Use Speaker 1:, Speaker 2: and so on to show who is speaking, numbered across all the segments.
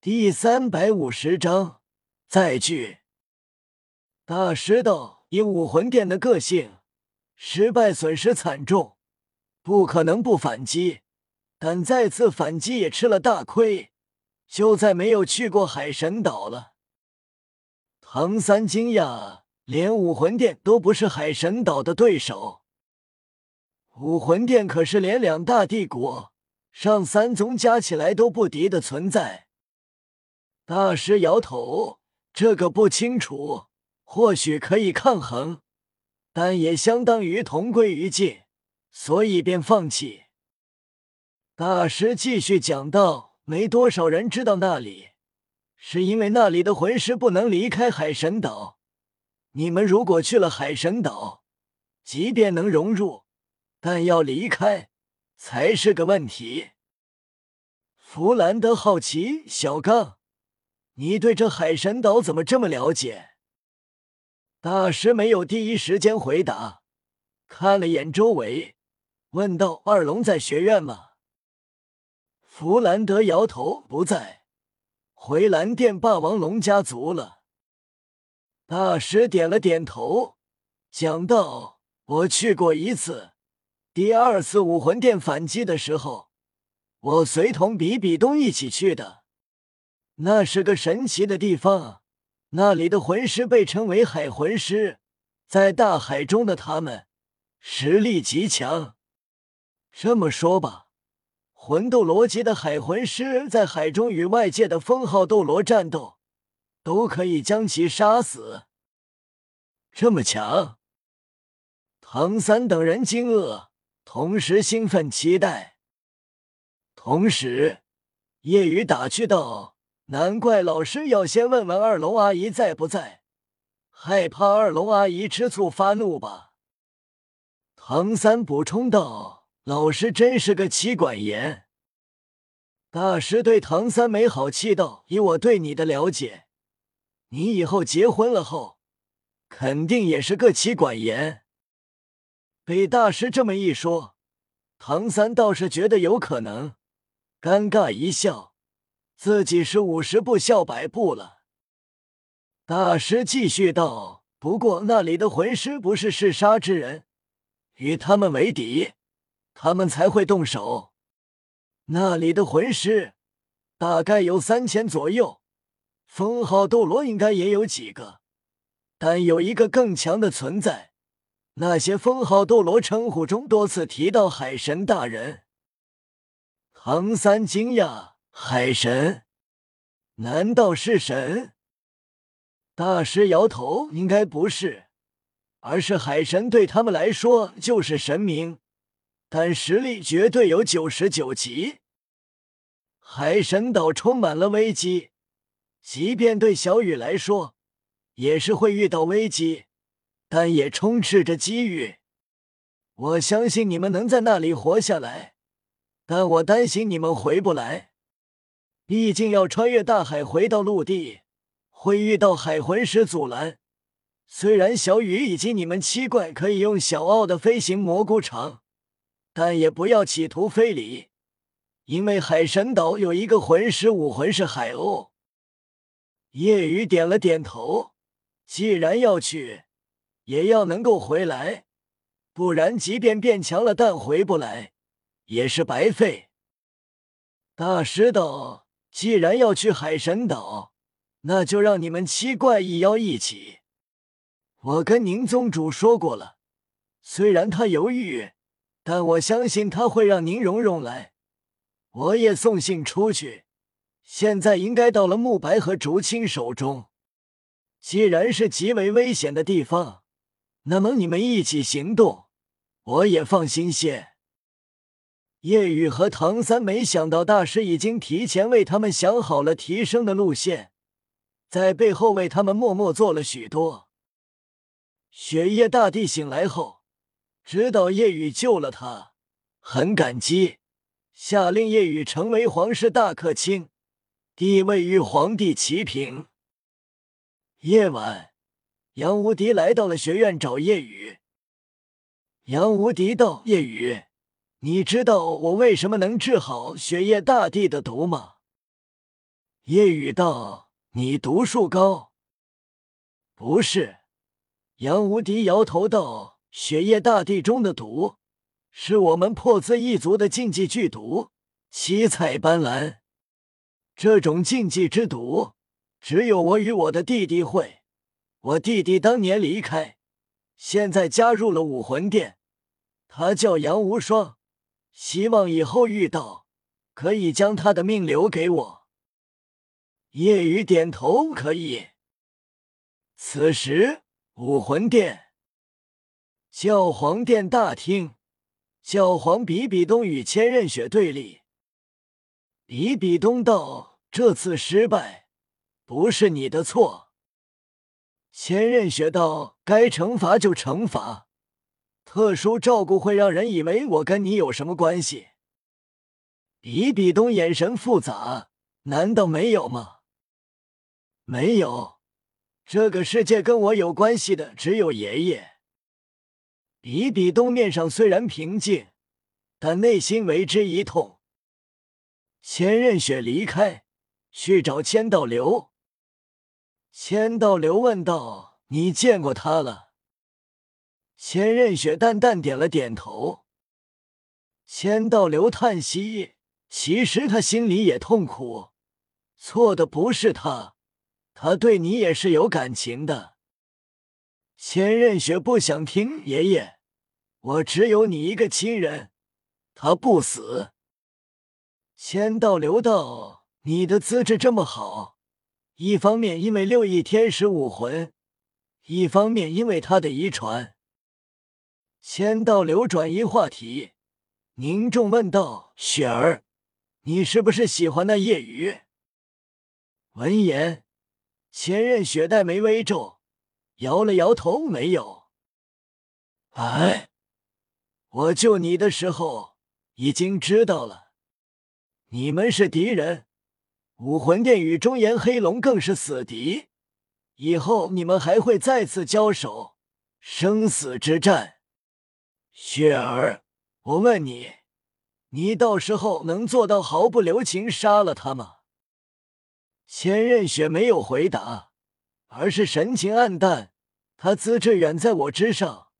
Speaker 1: 第三百五十章再聚。大师道：“以武魂殿的个性，失败损失惨重，不可能不反击。但再次反击也吃了大亏，就再没有去过海神岛了。”唐三惊讶，连武魂殿都不是海神岛的对手。武魂殿可是连两大帝国。上三宗加起来都不敌的存在。大师摇头，这个不清楚，或许可以抗衡，但也相当于同归于尽，所以便放弃。大师继续讲道：“没多少人知道那里，是因为那里的魂师不能离开海神岛。你们如果去了海神岛，即便能融入，但要离开。”才是个问题。弗兰德好奇：“小刚，你对这海神岛怎么这么了解？”大师没有第一时间回答，看了眼周围，问道：“二龙在学院吗？”弗兰德摇头：“不在，回蓝电霸王龙家族了。”大师点了点头，讲道：“我去过一次。”第二次武魂殿反击的时候，我随同比比东一起去的。那是个神奇的地方，那里的魂师被称为海魂师，在大海中的他们实力极强。这么说吧，魂斗罗级的海魂师在海中与外界的封号斗罗战斗，都可以将其杀死。这么强？唐三等人惊愕。同时兴奋期待，同时夜雨打趣道：“难怪老师要先问问二龙阿姨在不在，害怕二龙阿姨吃醋发怒吧？”唐三补充道：“老师真是个妻管严。”大师对唐三没好气道：“以我对你的了解，你以后结婚了后，肯定也是个妻管严。”被大师这么一说，唐三倒是觉得有可能，尴尬一笑，自己是五十步笑百步了。大师继续道：“不过那里的魂师不是嗜杀之人，与他们为敌，他们才会动手。那里的魂师大概有三千左右，封号斗罗应该也有几个，但有一个更强的存在。”那些封号斗罗称呼中多次提到海神大人，唐三惊讶：海神？难道是神？大师摇头：应该不是，而是海神对他们来说就是神明，但实力绝对有九十九级。海神岛充满了危机，即便对小雨来说，也是会遇到危机。但也充斥着机遇，我相信你们能在那里活下来，但我担心你们回不来。毕竟要穿越大海回到陆地，会遇到海魂师阻拦。虽然小雨以及你们七怪可以用小奥的飞行蘑菇肠，但也不要企图非礼，因为海神岛有一个魂师武魂是海鸥。夜雨点了点头，既然要去。也要能够回来，不然即便变强了，但回不来也是白费。大师道，既然要去海神岛，那就让你们七怪一妖一起。我跟宁宗主说过了，虽然他犹豫，但我相信他会让宁荣荣来。我也送信出去，现在应该到了慕白和竹青手中。既然是极为危险的地方。那么你们一起行动，我也放心些。叶雨和唐三没想到大师已经提前为他们想好了提升的路线，在背后为他们默默做了许多。雪夜大帝醒来后，知道夜雨救了他，很感激，下令夜雨成为皇室大客卿，地位与皇帝齐平。夜晚。杨无敌来到了学院找夜雨。杨无敌道：“夜雨，你知道我为什么能治好雪夜大帝的毒吗？”夜雨道：“你毒术高？”“不是。”杨无敌摇头道：“雪夜大地中的毒，是我们破字一族的禁忌剧毒，七彩斑斓。这种禁忌之毒，只有我与我的弟弟会。我弟弟当年离开，现在加入了武魂殿。他叫杨无双，希望以后遇到，可以将他的命留给我。”夜雨点头，可以。此时。武魂殿，教皇殿大厅，教皇比比东与千仞雪对立。比比东道：“这次失败不是你的错。”千仞雪道：“该惩罚就惩罚，特殊照顾会让人以为我跟你有什么关系。”比比东眼神复杂：“难道没有吗？没有。”这个世界跟我有关系的只有爷爷。比比东面上虽然平静，但内心为之一痛。千仞雪离开，去找千道流。千道流问道：“你见过他了？”千仞雪淡淡点了点头。千道流叹息：“其实他心里也痛苦，错的不是他。”他对你也是有感情的，千仞雪不想听。爷爷，我只有你一个亲人，他不死。千道流道，你的资质这么好，一方面因为六翼天使武魂，一方面因为他的遗传。千道流转移话题，凝重问道：“雪儿，你是不是喜欢那夜雨？”闻言。千仞雪黛眉微皱，摇了摇头，没有。哎，我救你的时候已经知道了，你们是敌人，武魂殿与中炎黑龙更是死敌，以后你们还会再次交手，生死之战。雪儿，我问你，你到时候能做到毫不留情杀了他吗？千仞雪没有回答，而是神情黯淡。他资质远在我之上，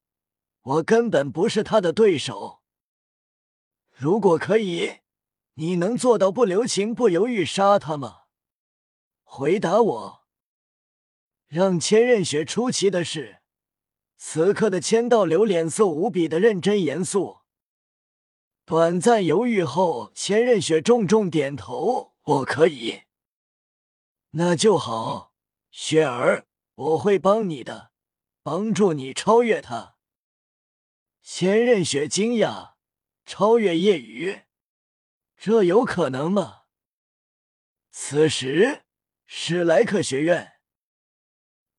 Speaker 1: 我根本不是他的对手。如果可以，你能做到不留情、不犹豫杀他吗？回答我。让千仞雪出奇的是，此刻的千道流脸色无比的认真严肃。短暂犹豫后，千仞雪重重点头：“我可以。”那就好，雪儿，我会帮你的，帮助你超越他。千仞雪惊讶，超越夜雨，这有可能吗？此时，史莱克学院，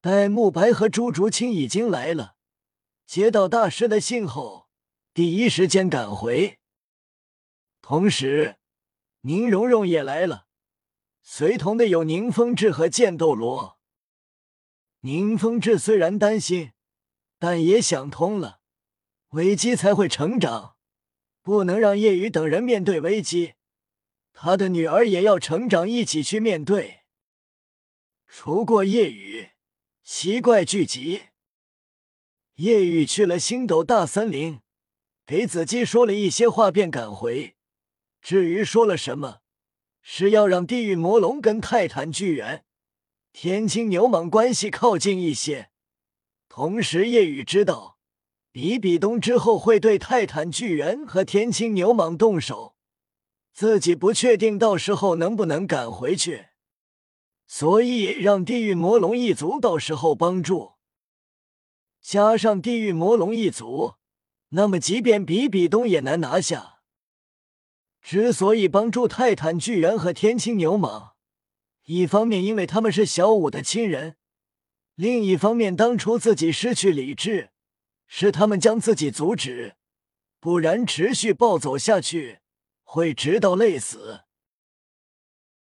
Speaker 1: 戴沐白和朱竹清已经来了，接到大师的信后，第一时间赶回。同时，宁荣荣也来了。随同的有宁风致和剑斗罗。宁风致虽然担心，但也想通了，危机才会成长，不能让叶雨等人面对危机，他的女儿也要成长，一起去面对。除过叶雨，奇怪聚集。叶雨去了星斗大森林，给子姬说了一些话，便赶回。至于说了什么？是要让地狱魔龙跟泰坦巨猿、天青牛蟒关系靠近一些。同时，夜雨知道比比东之后会对泰坦巨猿和天青牛蟒动手，自己不确定到时候能不能赶回去，所以让地狱魔龙一族到时候帮助。加上地狱魔龙一族，那么即便比比东也难拿下。之所以帮助泰坦巨猿和天青牛蟒，一方面因为他们是小五的亲人，另一方面当初自己失去理智，是他们将自己阻止，不然持续暴走下去会直到累死。